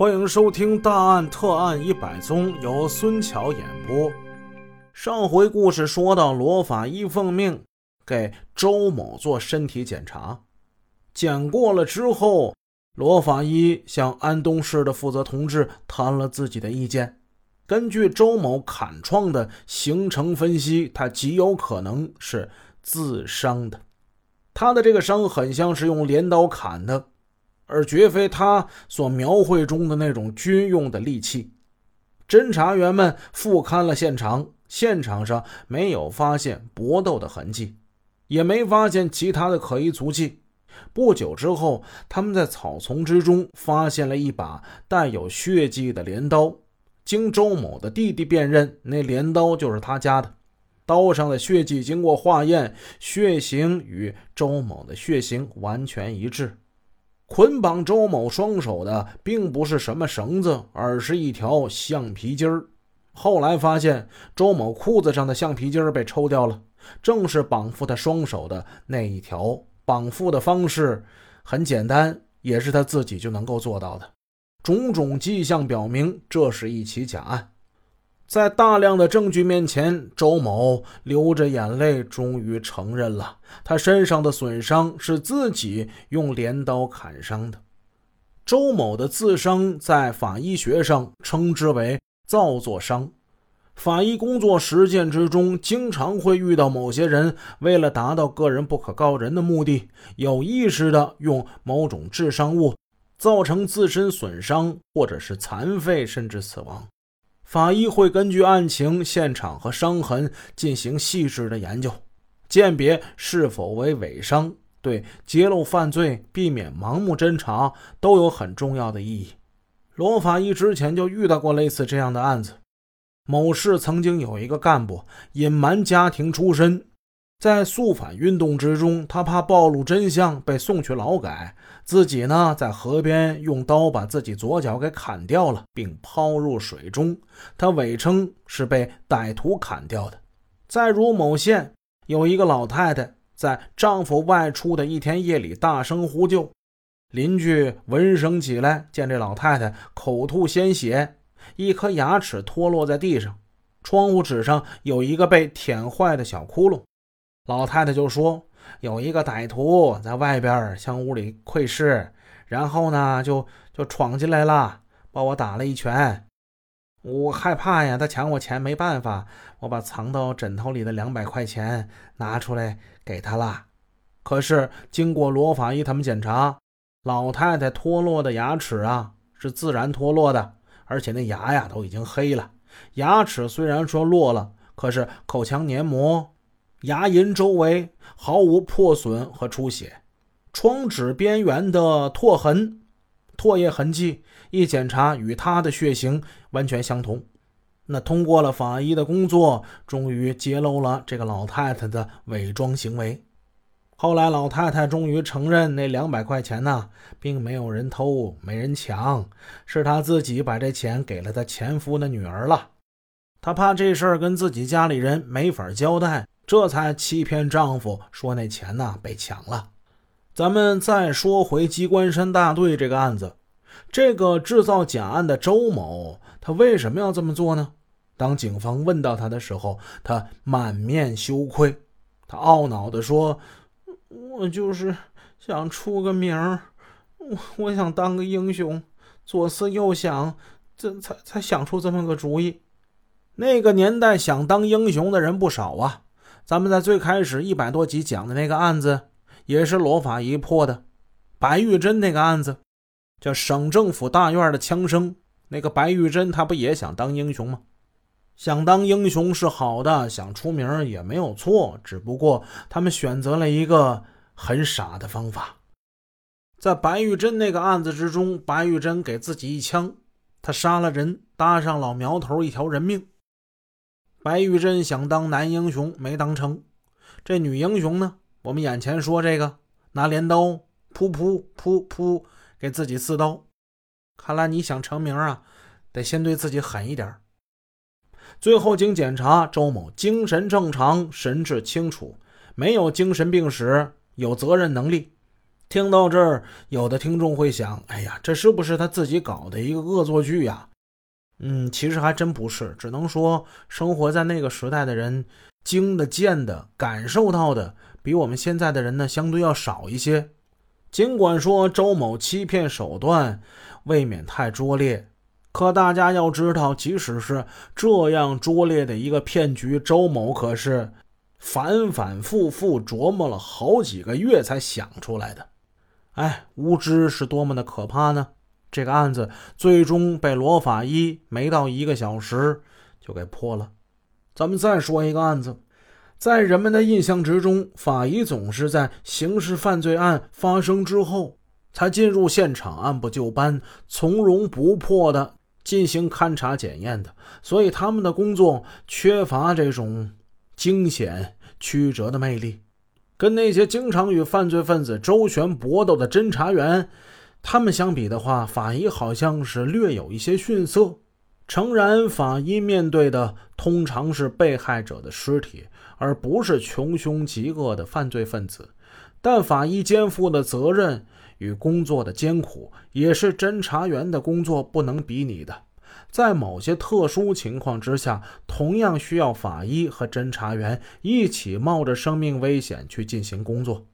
欢迎收听《大案特案一百宗》，由孙桥演播。上回故事说到，罗法医奉命给周某做身体检查，检过了之后，罗法医向安东市的负责同志谈了自己的意见。根据周某砍创的形成分析，他极有可能是自伤的。他的这个伤很像是用镰刀砍的。而绝非他所描绘中的那种军用的利器。侦查员们复勘了现场，现场上没有发现搏斗的痕迹，也没发现其他的可疑足迹。不久之后，他们在草丛之中发现了一把带有血迹的镰刀。经周某的弟弟辨认，那镰刀就是他家的。刀上的血迹经过化验，血型与周某的血型完全一致。捆绑周某双手的并不是什么绳子，而是一条橡皮筋儿。后来发现周某裤子上的橡皮筋儿被抽掉了，正是绑缚他双手的那一条。绑缚的方式很简单，也是他自己就能够做到的。种种迹象表明，这是一起假案。在大量的证据面前，周某流着眼泪，终于承认了他身上的损伤是自己用镰刀砍伤的。周某的自伤在法医学上称之为造作伤。法医工作实践之中，经常会遇到某些人为了达到个人不可告人的目的，有意识的用某种致伤物造成自身损伤，或者是残废，甚至死亡。法医会根据案情、现场和伤痕进行细致的研究，鉴别是否为伪伤，对揭露犯罪、避免盲目侦查都有很重要的意义。罗法医之前就遇到过类似这样的案子：某市曾经有一个干部隐瞒家庭出身。在肃反运动之中，他怕暴露真相被送去劳改，自己呢在河边用刀把自己左脚给砍掉了，并抛入水中。他伪称是被歹徒砍掉的。在如某县有一个老太太，在丈夫外出的一天夜里大声呼救，邻居闻声起来，见这老太太口吐鲜血，一颗牙齿脱落在地上，窗户纸上有一个被舔坏的小窟窿。老太太就说：“有一个歹徒在外边向屋里窥视，然后呢，就就闯进来了，把我打了一拳。我害怕呀，他抢我钱，没办法，我把藏到枕头里的两百块钱拿出来给他了。可是经过罗法医他们检查，老太太脱落的牙齿啊是自然脱落的，而且那牙呀都已经黑了。牙齿虽然说落了，可是口腔黏膜。”牙龈周围毫无破损和出血，窗纸边缘的唾痕、唾液痕迹一检查与他的血型完全相同。那通过了法医的工作，终于揭露了这个老太太的伪装行为。后来老太太终于承认，那两百块钱呢，并没有人偷，没人抢，是她自己把这钱给了她前夫的女儿了。她怕这事儿跟自己家里人没法交代。这才欺骗丈夫说那钱呢被抢了。咱们再说回机关山大队这个案子，这个制造假案的周某，他为什么要这么做呢？当警方问到他的时候，他满面羞愧，他懊恼地说：“我就是想出个名儿，我我想当个英雄，左思右想，这才才想出这么个主意。那个年代想当英雄的人不少啊。”咱们在最开始一百多集讲的那个案子，也是罗法医破的。白玉珍那个案子，叫省政府大院的枪声。那个白玉珍，他不也想当英雄吗？想当英雄是好的，想出名也没有错。只不过他们选择了一个很傻的方法。在白玉珍那个案子之中，白玉珍给自己一枪，他杀了人，搭上老苗头一条人命。白玉珍想当男英雄没当成，这女英雄呢？我们眼前说这个拿镰刀噗噗噗噗给自己刺刀，看来你想成名啊，得先对自己狠一点。最后经检查，周某精神正常，神志清楚，没有精神病史，有责任能力。听到这儿，有的听众会想：哎呀，这是不是他自己搞的一个恶作剧呀？嗯，其实还真不是，只能说生活在那个时代的人，经的、见的、感受到的，比我们现在的人呢，相对要少一些。尽管说周某欺骗手段未免太拙劣，可大家要知道，即使是这样拙劣的一个骗局，周某可是反反复复琢磨了好几个月才想出来的。哎，无知是多么的可怕呢？这个案子最终被罗法医没到一个小时就给破了。咱们再说一个案子，在人们的印象之中，法医总是在刑事犯罪案发生之后才进入现场，按部就班、从容不迫的进行勘查检验的，所以他们的工作缺乏这种惊险曲折的魅力，跟那些经常与犯罪分子周旋搏斗的侦查员。他们相比的话，法医好像是略有一些逊色。诚然，法医面对的通常是被害者的尸体，而不是穷凶极恶的犯罪分子。但法医肩负的责任与工作的艰苦，也是侦查员的工作不能比拟的。在某些特殊情况之下，同样需要法医和侦查员一起冒着生命危险去进行工作。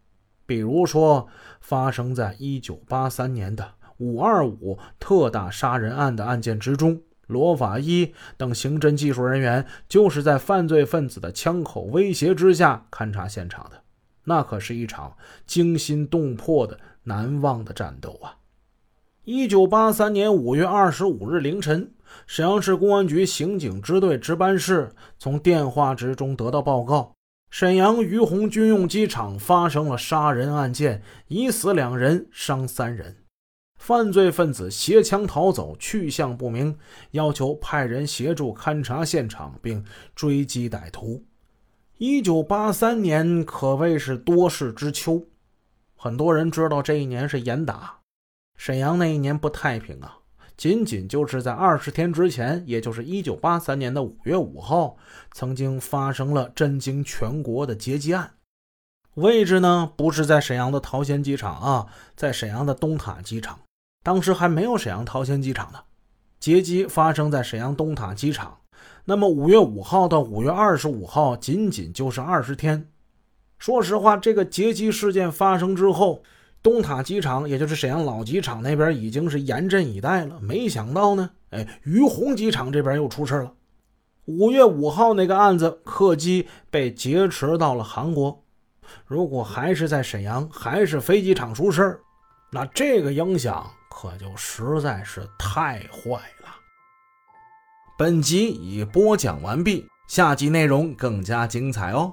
比如说，发生在一九八三年的“五二五”特大杀人案的案件之中，罗法医等刑侦技术人员就是在犯罪分子的枪口威胁之下勘察现场的。那可是一场惊心动魄的、难忘的战斗啊！一九八三年五月二十五日凌晨，沈阳市公安局刑警支队值班室从电话之中得到报告。沈阳于洪军用机场发生了杀人案件，已死两人，伤三人。犯罪分子携枪逃走，去向不明，要求派人协助勘察现场并追击歹徒。一九八三年可谓是多事之秋，很多人知道这一年是严打，沈阳那一年不太平啊。仅仅就是在二十天之前，也就是一九八三年的五月五号，曾经发生了震惊全国的劫机案。位置呢，不是在沈阳的桃仙机场啊，在沈阳的东塔机场。当时还没有沈阳桃仙机场呢。劫机发生在沈阳东塔机场。那么五月五号到五月二十五号，仅仅就是二十天。说实话，这个劫机事件发生之后。东塔机场，也就是沈阳老机场那边，已经是严阵以待了。没想到呢，哎，于洪机场这边又出事了。五月五号那个案子，客机被劫持到了韩国。如果还是在沈阳，还是飞机场出事那这个影响可就实在是太坏了。本集已播讲完毕，下集内容更加精彩哦。